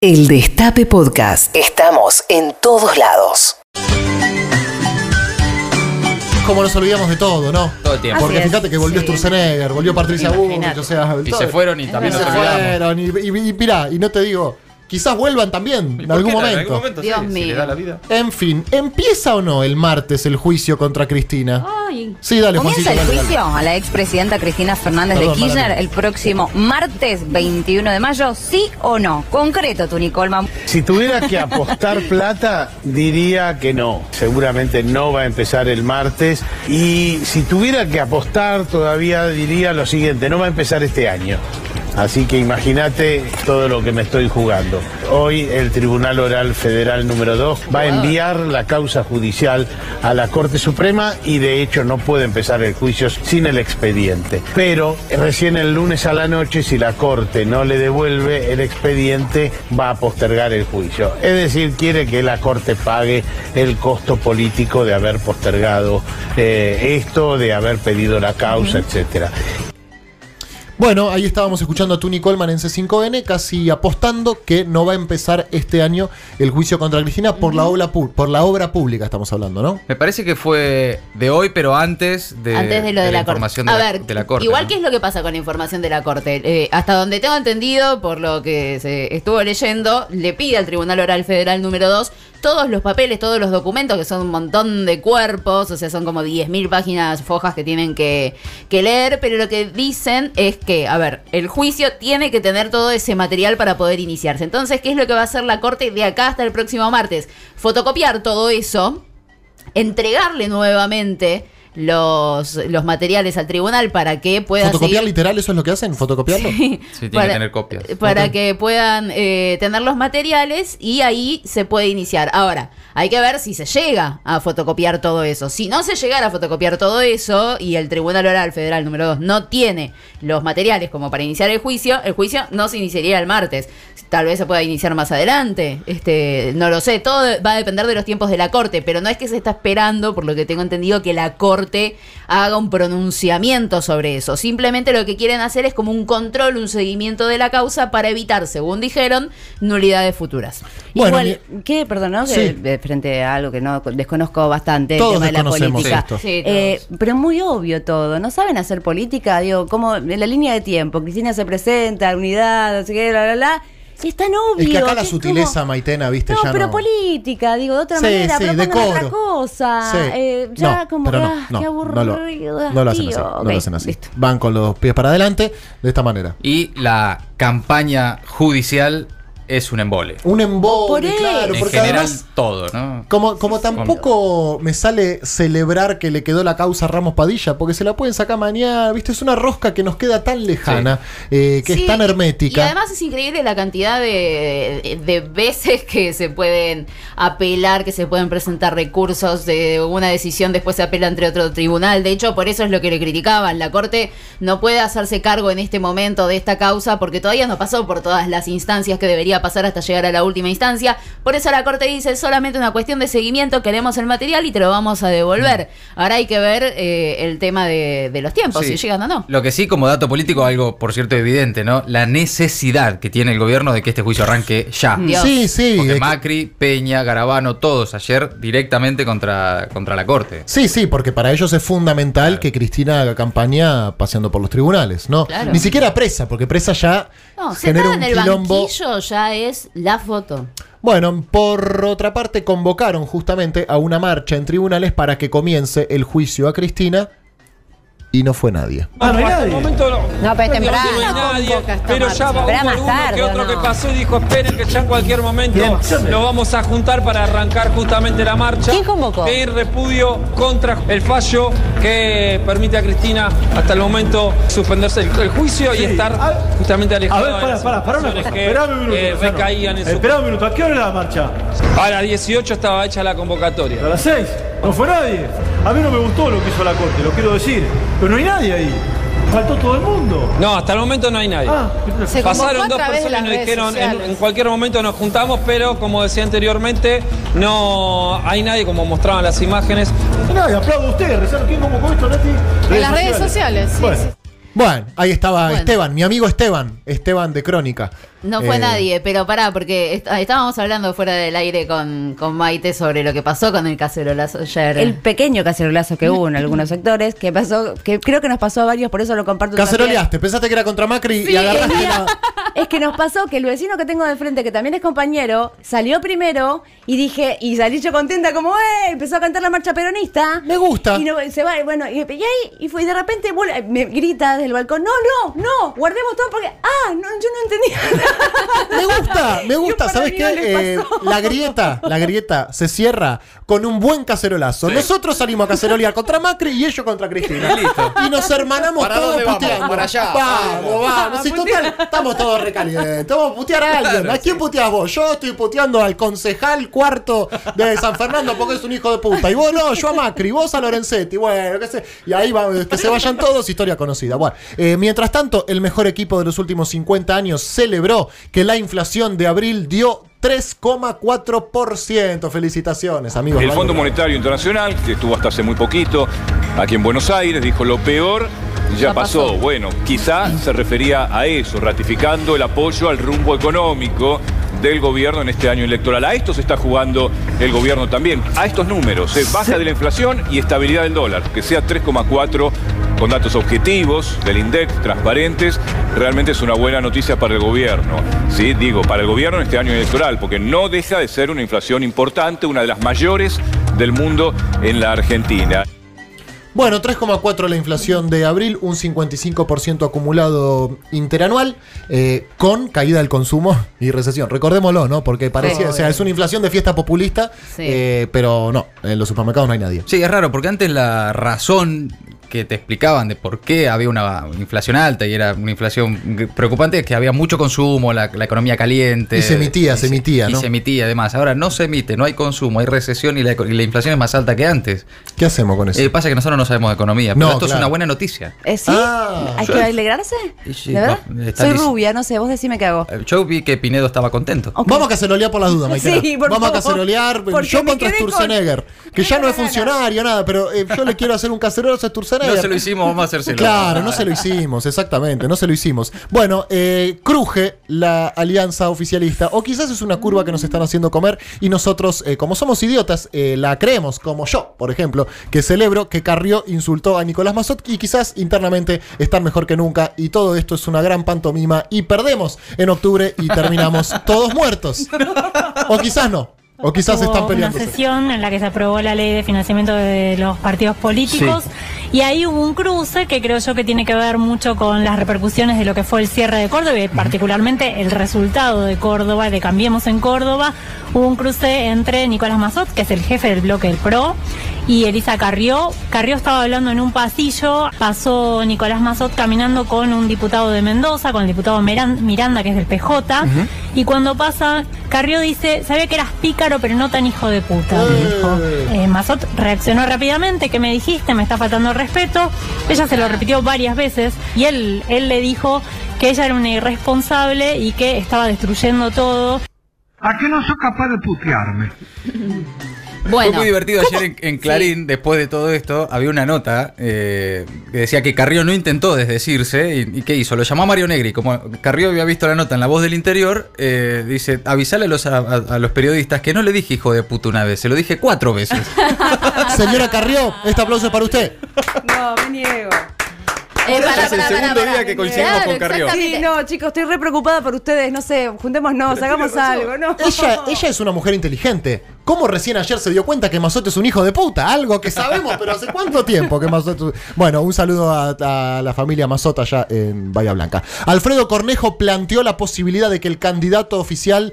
El Destape Podcast. Estamos en todos lados. Como nos olvidamos de todo, ¿no? Todo el tiempo. Porque Así es, fíjate que volvió sí. Sturzenegger, volvió Patricia. Bullrich, o sea, Y todo- se fueron y también se nos olvidamos. fueron. Y, y, y mirá, y no te digo, quizás vuelvan también ¿Y en algún momento. En algún momento Dios sí, si mío. le da la vida. En fin, ¿empieza o no el martes el juicio contra Cristina? Ay. Sí, dale, Comienza Juancito. el dale, dale. juicio a la expresidenta Cristina Fernández Perdón, de Kirchner el próximo martes 21 de mayo, ¿sí o no? Concreto, tú, Nicolman. Si tuviera que apostar plata, diría que no. Seguramente no va a empezar el martes. Y si tuviera que apostar, todavía diría lo siguiente, no va a empezar este año. Así que imagínate todo lo que me estoy jugando. Hoy el Tribunal Oral Federal número 2 va a enviar la causa judicial a la Corte Suprema y de hecho no puede empezar el juicio sin el expediente. Pero recién el lunes a la noche, si la Corte no le devuelve el expediente, va a postergar el juicio. Es decir, quiere que la Corte pague el costo político de haber postergado eh, esto, de haber pedido la causa, etcétera. Bueno, ahí estábamos escuchando a Tuni Coleman en C5N, casi apostando que no va a empezar este año el juicio contra Cristina por la obra, pu- por la obra pública, estamos hablando, ¿no? Me parece que fue de hoy, pero antes de, Antes de lo de, la, información corte. de, a la, ver, de la corte. igual ¿no? qué es lo que pasa con la información de la corte. Eh, hasta donde tengo entendido, por lo que se estuvo leyendo, le pide al Tribunal Oral Federal número 2 todos los papeles, todos los documentos, que son un montón de cuerpos, o sea, son como 10.000 páginas fojas que tienen que, que leer, pero lo que dicen es que, a ver, el juicio tiene que tener todo ese material para poder iniciarse. Entonces, ¿qué es lo que va a hacer la corte de acá hasta el próximo martes? Fotocopiar todo eso entregarle nuevamente los, los materiales al tribunal para que pueda ¿Fotocopiar seguir- literal eso es lo que hacen? ¿Fotocopiarlo? Sí, tiene que tener copias. Para que puedan eh, tener los materiales y ahí se puede iniciar. Ahora, hay que ver si se llega a fotocopiar todo eso. Si no se llegara a fotocopiar todo eso y el Tribunal Oral Federal número 2 no tiene los materiales como para iniciar el juicio, el juicio no se iniciaría el martes. Tal vez se pueda iniciar más adelante. Este, no lo sé, todo va a depender de los tiempos de la Corte, pero no es que se está esperando, por lo que tengo entendido, que la Corte haga un pronunciamiento sobre eso. Simplemente lo que quieren hacer es como un control, un seguimiento de la causa para evitar, según dijeron, nulidades futuras. Bueno, Igual, ¿qué? Perdón, ¿no? Sí. de frente a algo que no desconozco bastante, el Todos tema de la desconocemos política. esto. Sí, Eh, pero muy obvio todo. ¿No saben hacer política? Digo, como en la línea de tiempo. Cristina se presenta, unidad, no sé qué, bla, bla, bla. Es tan obvio. Es que acá la que sutileza, como- Maitena, viste, No, ya pero no. política, digo, de otra Sí, manera, sí, otra cosa. Sí. Eh, ya No, como que, no, ah, no, qué no lo, aburrido. no lo hacen así. No lo hacen así. listo. Van con los pies para adelante de esta manera. Y la campaña judicial es un embole. Un embole, claro, en porque general, además todo, ¿no? Como, como tampoco me sale celebrar que le quedó la causa a Ramos Padilla, porque se la pueden sacar mañana, ¿viste? Es una rosca que nos queda tan lejana, eh, que Sí, es tan hermética. Y además es increíble la cantidad de, de veces que se pueden apelar, que se pueden presentar recursos de una decisión, después se apela entre otro tribunal. De hecho, por eso es lo que le criticaban. La Corte no puede hacerse cargo en este momento de esta causa porque todavía no pasó por todas las instancias que debería pasar hasta llegar a la última instancia. Por eso la Corte dice, es solamente una cuestión de seguimiento, queremos el material y te lo vamos a devolver. Ahora hay que ver eh, el tema de, de los tiempos, Sí. si llegan o no. Lo que sí, como dato político, algo por cierto evidente, ¿no? La necesidad que tiene el gobierno de que este juicio arranque ya. Dios. Sí, sí. Porque que- Macri, Peña, Garabano, todos ayer directamente contra, contra la corte. Sí, sí, porque para ellos es fundamental Claro. que Cristina haga campaña paseando por los tribunales, ¿no? Claro. Ni siquiera presa, porque presa ya No, genera un en el quilombo. banquillo ya es la foto. Bueno, por otra parte, convocaron justamente a una marcha en tribunales para que comience el juicio a Cristina y no fue nadie. Ah, no hay nadie. No, pero es temprano. No hay nadie, pero ya va hubo alguno tarde, que ¿o otro no? que pasó y dijo, esperen que ya en cualquier momento lo vamos a juntar para arrancar justamente la marcha. ¿Quién convocó? En repudio contra el fallo que permite a Cristina hasta el momento suspenderse el, el juicio y estar justamente A alejada ver, las para, para una cosa. que Esperame un minuto. eh, Luciano. recaían en su... Esperá un minuto. ¿A qué hora es la marcha? A las 18 estaba hecha la convocatoria. A las 6. No fue nadie. A mí no me gustó lo que hizo la corte, lo quiero decir. Pero no hay nadie ahí. Faltó todo el mundo. No, hasta el momento no hay nadie. Ah, Se Pasaron dos personas y nos dijeron, en, cualquier momento nos juntamos, pero como decía anteriormente, no hay nadie, como mostraban las imágenes. no hay nadie. Aplaudo a ustedes. ¿Quién convocó esto, Nati? En las redes sociales, sí, Bueno. sí. Bueno, ahí estaba Bueno. Esteban, mi amigo Esteban, Esteban de Crónica. No fue Eh, nadie, pero pará, porque est- estábamos hablando fuera del aire con, con Maite sobre lo que pasó con el cacerolazo ayer. El pequeño cacerolazo que hubo en algunos sectores, que pasó, que creo que nos pasó a varios, por eso lo comparto. también. Caceroleaste, pensaste que era contra Macri y agarraste la. Es que nos pasó que el vecino que tengo de frente, que también es compañero, salió primero y dije, y salí yo contenta como, ¡eh! Empezó a cantar la marcha peronista. Me gusta. Y no, se va, y bueno, y, y ahí, y fue, y de repente vuelve- me grita desde el balcón, no, no, no, guardemos todo porque, ah, no, yo no entendía. Me gusta, me gusta, ¿sabes qué? Eh, la grieta, la grieta se cierra con un buen cacerolazo. Nosotros salimos a cacerolear contra Macri y ellos contra Cristina. Y listo. Y nos hermanamos ¿Para todos dónde vamos? puteando. Para allá. Vamos, vamos. Si total, estamos todos recalientes. Vamos a putear a alguien. Claro, ¿A quién puteas vos? Yo estoy puteando al concejal cuarto de San Fernando porque es un hijo de puta. Y vos no, yo a Macri, vos a Lorenzetti. Bueno, qué sé. Y ahí va, que se vayan todos, historia conocida. Bueno, eh, mientras tanto, el mejor equipo de los últimos 50 años celebró que la inflación de abril dio 3,4%. Felicitaciones, amigos. El Fondo Monetario Internacional, que estuvo hasta hace muy poquito aquí en Buenos Aires, dijo lo peor ya, Ya pasó. pasó. Bueno, quizá se refería a eso, ratificando el apoyo al rumbo económico del gobierno en este año electoral. A esto se está jugando el gobierno también, a estos números, eh, baja de la inflación y estabilidad del dólar, que sea 3,4 con datos objetivos del INDEC, transparentes, realmente es una buena noticia para el gobierno. ¿sí? Digo, para el gobierno en este año electoral, porque no deja de ser una inflación importante, una de las mayores del mundo en la Argentina. Bueno, 3,4 la inflación de abril, un 55% acumulado interanual, eh, con caída del consumo y recesión. Recordémoslo, ¿no? Porque parecía, Sí. o sea, es una inflación de fiesta populista, Sí. eh, pero no, en los supermercados no hay nadie. Sí, es raro, porque antes la razón que te explicaban de por qué había una inflación alta y era una inflación preocupante es que había mucho consumo, la, la economía caliente. Y se emitía, Y se emitía, Y ¿no? se emitía, además. Ahora no se emite, no hay consumo, hay recesión y la, y la inflación es más alta que antes. ¿Qué hacemos con eso? Eh, pasa que nosotros no sabemos de economía, pero No, esto es una buena noticia. ¿Eh, ¿Sí? Ah. ¿Hay que alegrarse? Y sí, ¿De verdad? Soy rubia, no sé, vos decime qué hago. Eh, Yo vi que Pinedo estaba contento. Vamos a cacerolear por las dudas, Maitena. Sí, por Vamos a cacerolear. Porque Yo contra con- Sturzenegger, que ya no es funcionario, nada, pero eh, yo le quiero hacer un cacerolazo a Sturzenegger. No se lo hicimos, vamos a hacérselo. Claro, no se lo hicimos, exactamente, no se lo hicimos. Bueno, eh, cruje la alianza oficialista, o quizás es una curva que nos están haciendo comer y nosotros, eh, como somos idiotas, eh, la creemos, como yo, por ejemplo, que celebro que Carrió insultó a Nicolás Mazot y quizás internamente están mejor que nunca y todo esto es una gran pantomima y perdemos en octubre y terminamos todos muertos. O quizás no, o quizás Hubo están una peleando. sesión en la que se aprobó la ley de financiamiento de los partidos políticos y ahí hubo un cruce que creo yo que tiene que ver mucho con las repercusiones de lo que fue el cierre de Córdoba y particularmente el resultado de Córdoba, de Cambiemos en Córdoba. Hubo un cruce entre Nicolás Mazot, que es el jefe del bloque del PRO, y Elisa Carrió. Carrió estaba hablando en un pasillo, pasó Nicolás Mazot caminando con un diputado de Mendoza, con el diputado Miranda, que es del PJ, y cuando pasa, Carrió dice, sabía que eras pícaro, pero no tan hijo de puta, dijo. Eh, Mazot reaccionó rápidamente, ¿qué me dijiste? Me está faltando respeto. Ella se lo repitió varias veces, y él, él le dijo que ella era una irresponsable y que estaba destruyendo todo. ¿A qué no soy capaz de putearme? Bueno, Fue muy divertido ayer en, en Clarín, después de todo esto, había una nota eh, que decía que Carrió no intentó desdecirse y, y ¿qué hizo? Lo llamó a Mario Negri. Como Carrió había visto la nota en La Voz del Interior, eh, dice, avisale a los, a, los periodistas que no le dije hijo de puta una vez, se lo dije cuatro veces. Señora Carrió, este aplauso es para usted. No, me niego. eh, es el segundo día que coincidimos Claro, con Carrió. Sí, no, chicos, estoy re preocupada por ustedes. No sé, juntémonos, hagamos algo, ¿no? Ella, ella es una mujer inteligente. ¿Cómo recién ayer se dio cuenta que Mazot es un hijo de puta? Algo que sabemos, pero ¿hace cuánto tiempo que Mazot... es- Bueno, un saludo a, la familia Mazot allá en Bahía Blanca. Alfredo Cornejo planteó la posibilidad de que el candidato oficial...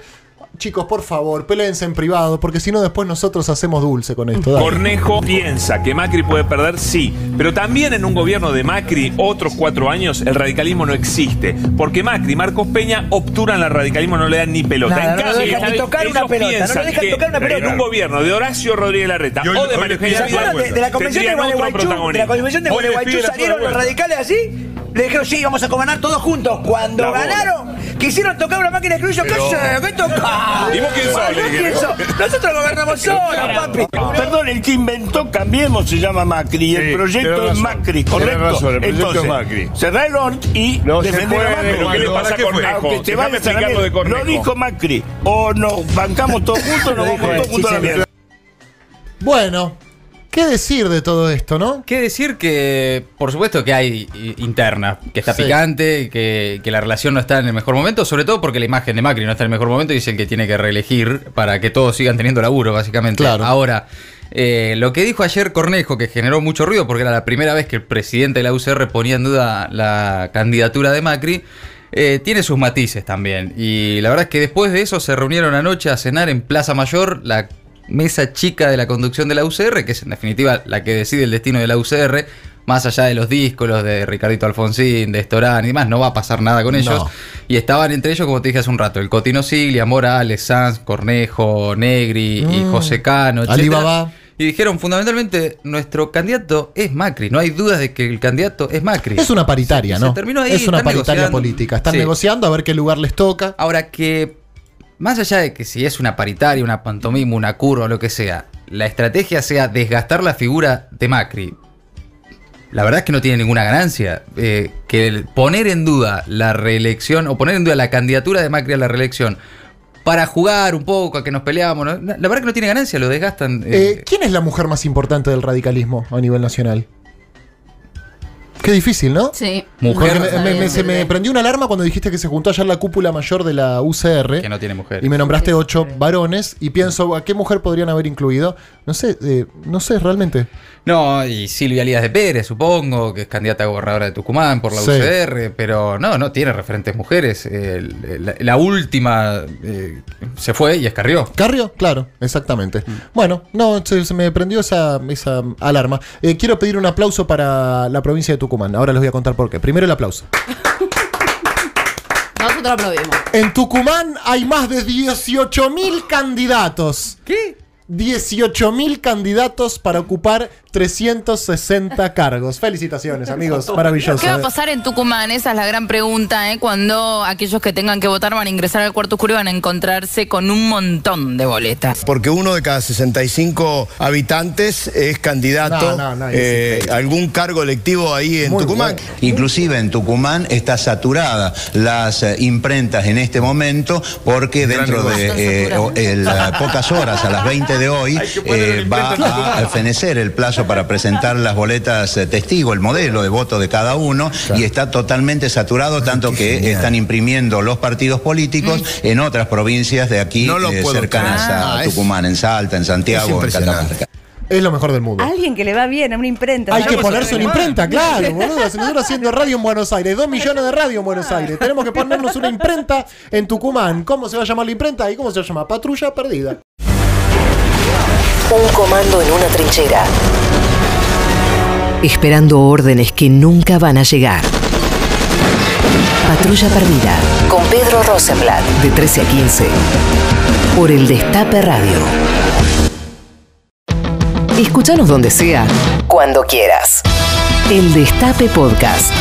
Chicos, por favor, peleense en privado, porque si no después nosotros hacemos dulce con esto. dale. Cornejo piensa que Macri puede perder, sí, pero también en un gobierno de Macri otros cuatro años el radicalismo no existe, porque Macri y Marcos Peña obturan al radicalismo, no le dan ni pelota. Nada, en no cambio, dejan ni tocar una pelota, no dejan que tocar una pelota. En un gobierno de Horacio Rodríguez Larreta o de pido Eugenia ¿Se acuerdan de, de la convención de Gualeguaychú? De la convención Gualeguaychú salieron los radicales así, le dijeron sí, vamos a gobernar todos juntos. Cuando La ganaron, Quisieron tocar una máquina de escribir, yo, ¿qué Pero- sé? ¿Qué tocar? ¿Y vos quién sos? ¿Yo Le quién? Nosotros gobernamos solos, papi. Perdón, el que inventó Cambiemos se llama Macri Sí, el proyecto es. Macri, correcto. razón, el proyecto Entonces, es Macri. cerrar el ORT y No defender a Macri. pero ¿qué le pasa a Cornejo? Aunque te Déjame vayas a la explicar lo de. Cornejo. Lo dijo Macri. O nos bancamos todos juntos o nos vamos todos juntos a la mierda. Bueno, ¿qué decir de todo esto, no? ¿Qué decir que, por supuesto que hay interna, que está Sí. picante, que, que la relación no está en el mejor momento, sobre todo porque la imagen de Macri no está en el mejor momento y es el que tiene que reelegir para que todos sigan teniendo laburo, básicamente. Claro. Ahora, eh, lo que dijo ayer Cornejo, que generó mucho ruido porque era la primera vez que el presidente de la UCR ponía en duda la candidatura de Macri, eh, tiene sus matices también. Y la verdad es que después de eso se reunieron anoche a cenar en Plaza Mayor, la mesa chica de la conducción de la UCR, que es en definitiva la que decide el destino de la UCR, más allá de los discos, los de Ricardito Alfonsín, de Estorán y demás, no va a pasar nada con ellos. No. Y estaban entre ellos, como te dije hace un rato, el Cotino Siglia, Morales, Sanz, Cornejo, Negri y Mm. José Cano. Alibaba. Y dijeron, fundamentalmente, nuestro candidato es Macri. No hay dudas de que el candidato es Macri. Es una paritaria, ¿no? se terminó ahí, es una paritaria negociando. política. Están Sí. negociando a ver qué lugar les toca. Ahora que, más allá de que si es una paritaria, una pantomima, una curva o lo que sea, la estrategia sea desgastar la figura de Macri, la verdad es que no tiene ninguna ganancia. Eh, que el poner en duda la reelección o poner en duda la candidatura de Macri a la reelección para jugar un poco a que nos peleábamos, ¿no? la verdad que no tiene ganancia, lo desgastan. eh, Eh, ¿Quién es la mujer más importante del radicalismo a nivel nacional? Qué difícil, ¿no? Sí. Mujer me- me- me- se me prendió una alarma cuando dijiste que se juntó ayer la cúpula mayor de la UCR. que no tiene mujer. Y me nombraste ocho varones y pienso, ¿a qué mujer podrían haber incluido? No sé, eh, no sé realmente. No, y Silvia Lías de Pérez, supongo, que es candidata a gobernadora de Tucumán por la Sí. UCR, pero no, no tiene referentes mujeres. Eh, la, la última eh, se fue y escarrió. ¿Carrio? Claro, exactamente. Bueno, no, se, se me prendió esa, esa alarma. Eh, quiero pedir un aplauso para la provincia de Tucumán. Ahora les voy a contar por qué. Primero el aplauso. Nosotros aplaudimos. En Tucumán hay más de 18.000 candidatos. ¿Qué? 18.000 candidatos para ocupar 360 cargos. Felicitaciones, amigos. Maravilloso. ¿Qué va a pasar en Tucumán? Esa es la gran pregunta, ¿eh? Cuando aquellos que tengan que votar van a ingresar al cuarto oscuro y van a encontrarse con un montón de boletas. Porque uno de cada 65 habitantes es candidato No, no, no, es eh, a algún cargo electivo ahí en Muy Tucumán. bueno. Inclusive en Tucumán está saturada las eh, imprentas en este momento porque dentro de eh, el, pocas horas, a las 20 de hoy, eh, va a fenecer el plazo para presentar las boletas eh, testigo, el modelo de voto de cada uno, y está totalmente saturado, tanto que están imprimiendo los partidos políticos en otras provincias de aquí No eh, cercanas creer. a Ah, es- Tucumán, en Salta, en Es Santiago, en. Catamarca. Es lo mejor del mundo. Alguien que le va bien a una imprenta. Hay que ponerse una imprenta, claro, boludo. Nosotros haciendo radio en Buenos Aires, dos millones de radio en Buenos Aires. Tenemos que ponernos una imprenta en Tucumán. ¿Cómo se va a llamar la imprenta? ¿Y cómo se llama? Patrulla perdida. Un comando en una trinchera. Esperando órdenes que nunca van a llegar. Patrulla perdida. Con Pedro Rosenblatt. De 13 a 15. Por el Destape Radio. Escúchanos donde sea. Cuando quieras. El Destape Podcast.